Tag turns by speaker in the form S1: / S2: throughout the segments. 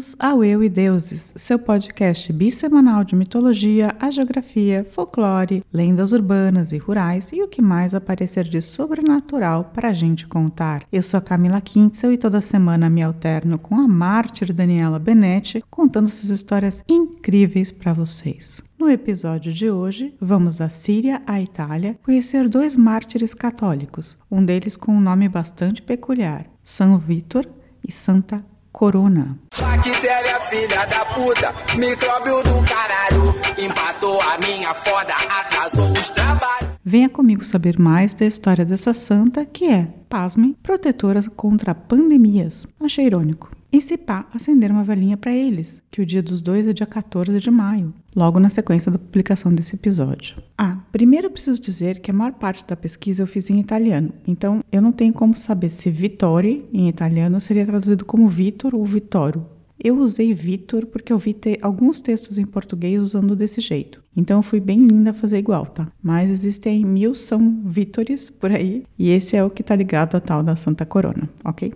S1: Bem-vindos ao Eu e Deuses, seu podcast bissemanal de mitologia, geografia, folclore, lendas urbanas e rurais e o que mais aparecer de sobrenatural para a gente contar. Eu sou a Camila Quintzel e toda semana me alterno com a mártir Daniela Benetti contando essas histórias incríveis para vocês. No episódio de hoje, vamos da Síria à Itália conhecer dois mártires católicos, um deles com um nome bastante peculiar, São Vítor e Santa Corona. Bactéria, filha da puta, micróbio do caralho, empatou a minha foda, atrasou os trabalhos. Venha comigo saber mais da história dessa santa que é, pasmem, protetora contra pandemias. Achei irônico. E se pá, acender uma velhinha para eles, que o dia dos dois é dia 14 de maio, logo na sequência da publicação desse episódio. Ah, primeiro eu preciso dizer que a maior parte da pesquisa eu fiz em italiano, então eu não tenho como saber se Vittori, em italiano, seria traduzido como Vitor ou Vittorio. Eu usei Vitor porque eu vi te alguns textos em português usando desse jeito. Então eu fui bem linda fazer igual, tá? Mas existem mil São Vítores por aí e esse é o que tá ligado a tal da Santa Corona, ok?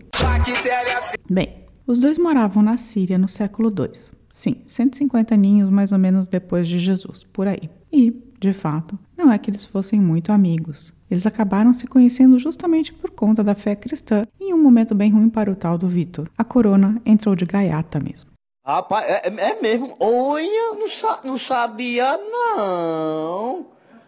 S1: Bem, os dois moravam na Síria no século II. Sim, 150 aninhos mais ou menos depois de Jesus, por aí. E, de fato, não é que eles fossem muito amigos. Eles acabaram se conhecendo justamente por conta da fé cristã em um momento bem ruim para o tal do Vitor. A corona entrou de gaiata mesmo.
S2: Rapaz, é, é mesmo? Olha, não, sa não sabia não.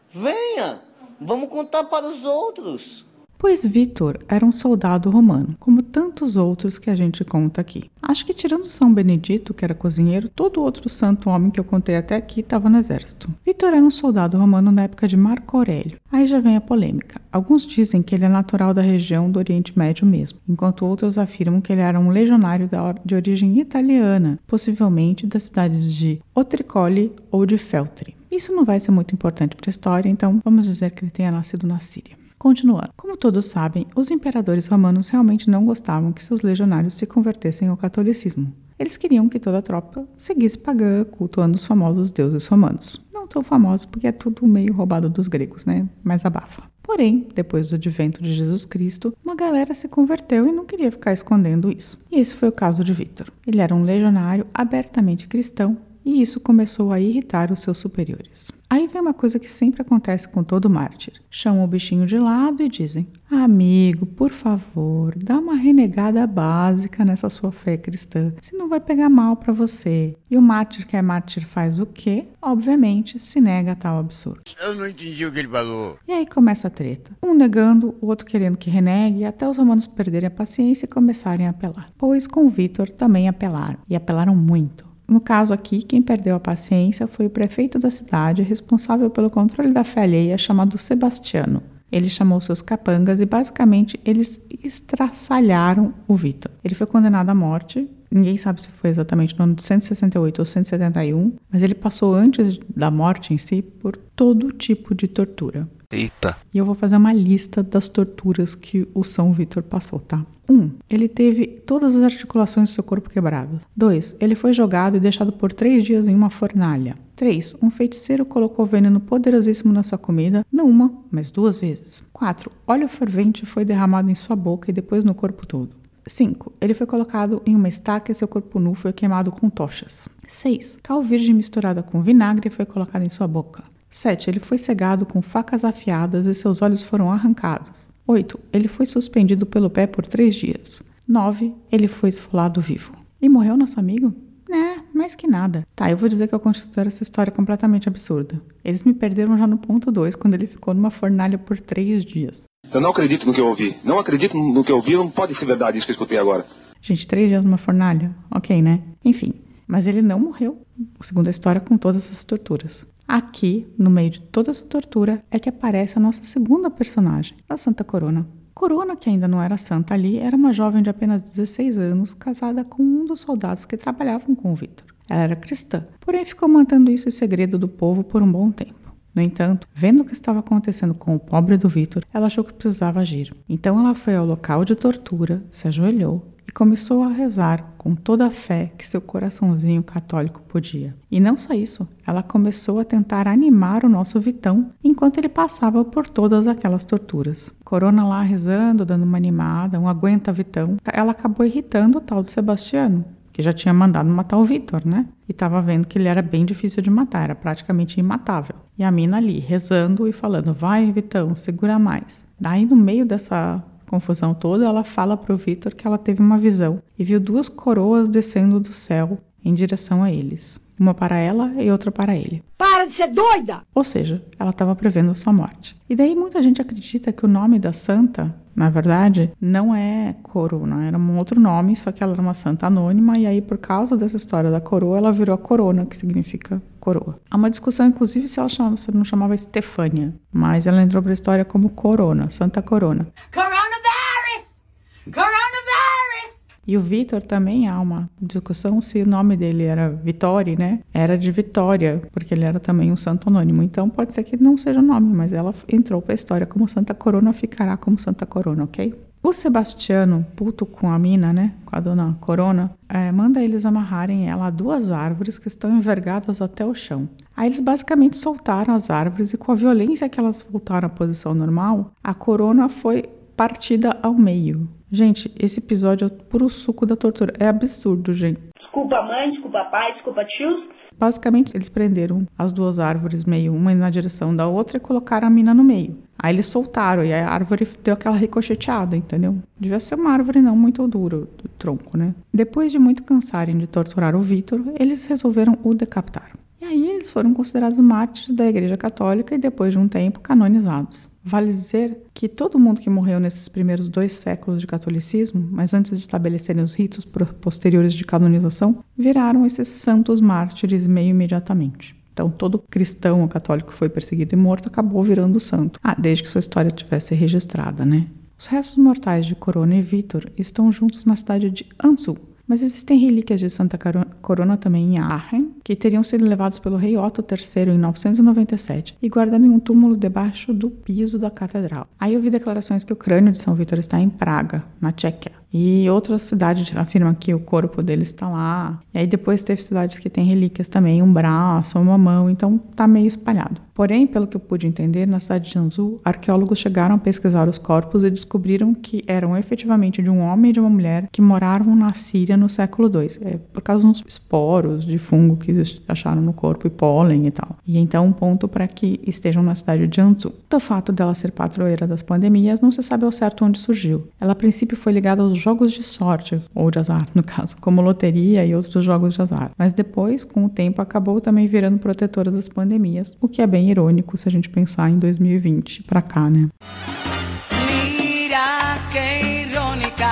S2: Venha, vamos contar para os outros.
S1: Pois Vitor era um soldado romano, como tantos outros que a gente conta aqui. Acho que tirando São Benedito, que era cozinheiro, todo outro santo homem que eu contei até aqui estava no exército. Vitor era um soldado romano na época de Marco Aurélio. Aí já vem a polêmica. Alguns dizem que ele é natural da região do Oriente Médio mesmo, enquanto outros afirmam que ele era um legionário de origem italiana, possivelmente das cidades de Otricoli ou de Feltre. Isso não vai ser muito importante para a história, então vamos dizer que ele tenha nascido na Síria. Continuando. Como todos sabem, os imperadores romanos realmente não gostavam que seus legionários se convertessem ao catolicismo. Eles queriam que toda a tropa seguisse pagã, cultuando os famosos deuses romanos. Não tão famosos porque é tudo meio roubado dos gregos, né? Mas abafa. Porém, depois do advento de Jesus Cristo, uma galera se converteu e não queria ficar escondendo isso. E esse foi o caso de Vítor. Ele era um legionário abertamente cristão e isso começou a irritar os seus superiores. Aí vem uma coisa que sempre acontece com todo mártir. Chamam o bichinho de lado e dizem: Amigo, por favor, dá uma renegada básica nessa sua fé cristã, senão vai pegar mal para você. E o mártir que é mártir faz o quê? Obviamente se nega a tal absurdo.
S2: Eu não entendi o que ele falou.
S1: E aí começa a treta. Um negando, o outro querendo que renegue, até os romanos perderem a paciência e começarem a apelar. Pois com Vitor também apelaram, e apelaram muito. No caso aqui, quem perdeu a paciência foi o prefeito da cidade, responsável pelo controle da fé alheia, chamado Sebastiano. Ele chamou seus capangas e basicamente eles estraçalharam o Vitor. Ele foi condenado à morte. Ninguém sabe se foi exatamente no ano de 168 ou 171, mas ele passou antes da morte em si por todo tipo de tortura.
S2: Eita.
S1: E eu vou fazer uma lista das torturas que o São Vitor passou, tá? 1. Um, ele teve todas as articulações do seu corpo quebradas. 2. Ele foi jogado e deixado por três dias em uma fornalha. 3. Um feiticeiro colocou veneno poderosíssimo na sua comida, não uma, mas duas vezes. 4. Óleo fervente foi derramado em sua boca e depois no corpo todo. 5. Ele foi colocado em uma estaca e seu corpo nu foi queimado com tochas. 6. Cal virgem misturada com vinagre foi colocada em sua boca. 7. Ele foi cegado com facas afiadas e seus olhos foram arrancados. 8. Ele foi suspendido pelo pé por três dias. 9. Ele foi esfolado vivo. E morreu nosso amigo? É, mais que nada. Tá, eu vou dizer que eu considero essa história completamente absurda. Eles me perderam já no ponto 2, quando ele ficou numa fornalha por três dias.
S3: Eu não acredito no que eu ouvi. Não acredito no que eu ouvi, não pode ser verdade isso que eu escutei agora.
S1: Gente, três dias numa fornalha? Ok, né? Enfim, mas ele não morreu, segundo a história, com todas essas torturas. Aqui, no meio de toda essa tortura, é que aparece a nossa segunda personagem, a Santa Corona. Corona, que ainda não era santa ali, era uma jovem de apenas 16 anos, casada com um dos soldados que trabalhavam com o Vitor. Ela era cristã, porém ficou mantendo isso em segredo do povo por um bom tempo. No entanto, vendo o que estava acontecendo com o pobre do Vitor, ela achou que precisava agir. Então ela foi ao local de tortura, se ajoelhou e começou a rezar com toda a fé que seu coraçãozinho católico podia. E não só isso, ela começou a tentar animar o nosso Vitão enquanto ele passava por todas aquelas torturas. Corona lá rezando, dando uma animada, um aguenta Vitão. Ela acabou irritando o tal do Sebastiano, que já tinha mandado matar o Vitor, né? E tava vendo que ele era bem difícil de matar, era praticamente imatável. E a mina ali, rezando e falando: vai, Vitão, segura mais. Daí, no meio dessa confusão toda, ela fala pro Vitor que ela teve uma visão e viu duas coroas descendo do céu em direção a eles. Uma para ela e outra para ele.
S4: Para de ser doida!
S1: Ou seja, ela estava prevendo sua morte. E daí muita gente acredita que o nome da santa, na verdade, não é Corona, era um outro nome, só que ela era uma santa anônima, e aí por causa dessa história da coroa, ela virou a corona, que significa coroa. Há uma discussão, inclusive, se ela chamava, se não chamava Estefânia, mas ela entrou para a história como Corona, Santa Corona.
S4: Coronavirus! Coronavirus!
S1: E o Vitor também há uma discussão se o nome dele era Vittori, né? Era de Vitória, porque ele era também um santo anônimo. Então pode ser que não seja o nome, mas ela entrou para a história como Santa Corona, ficará como Santa Corona, ok? O Sebastiano, puto com a mina, né? Com a dona Corona, é, manda eles amarrarem ela a duas árvores que estão envergadas até o chão. Aí eles basicamente soltaram as árvores e com a violência que elas voltaram à posição normal, a corona foi partida ao meio. Gente, esse episódio é puro suco da tortura. É absurdo, gente.
S5: Desculpa mãe, desculpa pai, desculpa tios.
S1: Basicamente, eles prenderam as duas árvores meio uma na direção da outra e colocaram a mina no meio. Aí eles soltaram e a árvore deu aquela ricocheteada, entendeu? Devia ser uma árvore não muito dura, do tronco, né? Depois de muito cansarem de torturar o Vitor, eles resolveram o decapitar. E aí eles foram considerados mártires da Igreja Católica e depois de um tempo canonizados. Vale dizer que todo mundo que morreu nesses primeiros dois séculos de catolicismo, mas antes de estabelecerem os ritos posteriores de canonização, viraram esses santos mártires meio imediatamente. Então, todo cristão católico que foi perseguido e morto acabou virando santo. Ah, desde que sua história tivesse registrada, né? Os restos mortais de Corona e Vitor estão juntos na cidade de Anzu, mas existem relíquias de Santa Corona também em Aachen, que teriam sido levados pelo rei Otto III em 997 e guardados em um túmulo debaixo do piso da catedral. Aí eu vi declarações que o crânio de São Vítor está em Praga, na Tchequia. E outras cidades afirmam que o corpo dele está lá. E aí depois teve cidades que têm relíquias também, um braço, uma mão, então tá meio espalhado. Porém, pelo que eu pude entender, na cidade de Anzu, arqueólogos chegaram a pesquisar os corpos e descobriram que eram efetivamente de um homem e de uma mulher que moravam na Síria no século II. É por causa dos esporos de fungo que acharam no corpo e pólen e tal. E então um ponto para que estejam na cidade de Anzu. Do fato dela ser padroeira das pandemias, não se sabe ao certo onde surgiu. Ela a princípio foi ligada aos jogos de sorte, ou de azar no caso, como loteria e outros jogos de azar. Mas depois, com o tempo, acabou também virando protetora das pandemias, o que é bem irônico se a gente pensar em 2020 para cá, né? Mira que irônica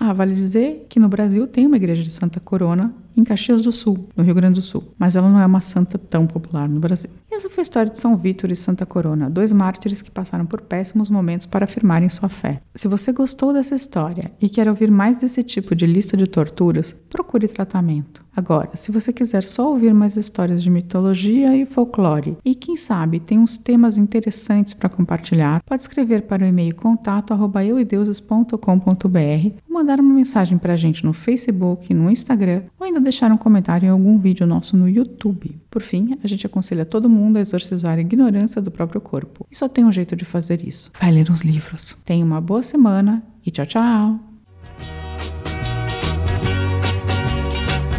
S1: ah, vale dizer que no Brasil tem uma igreja de Santa Corona em Caxias do Sul, no Rio Grande do Sul, mas ela não é uma santa tão popular no Brasil. E essa foi a história de São Vítor e Santa Corona, dois mártires que passaram por péssimos momentos para afirmarem sua fé. Se você gostou dessa história e quer ouvir mais desse tipo de lista de torturas, procure tratamento. Agora, se você quiser só ouvir mais histórias de mitologia e folclore e quem sabe tem uns temas interessantes para compartilhar, pode escrever para o e-mail contato@euideuses.com.br ou mandar uma mensagem para a gente no Facebook, no Instagram ou ainda deixar um comentário em algum vídeo nosso no YouTube. Por fim, a gente aconselha todo mundo a exorcizar a ignorância do próprio corpo. E só tem um jeito de fazer isso: vai ler uns livros. Tenha uma boa semana e tchau, tchau!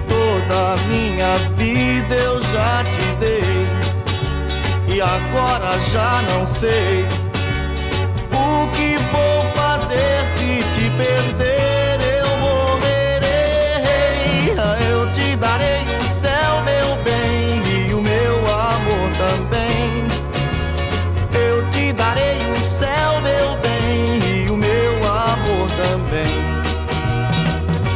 S6: Toda minha vida eu já te dei, e agora já não sei o que vou fazer se te perder.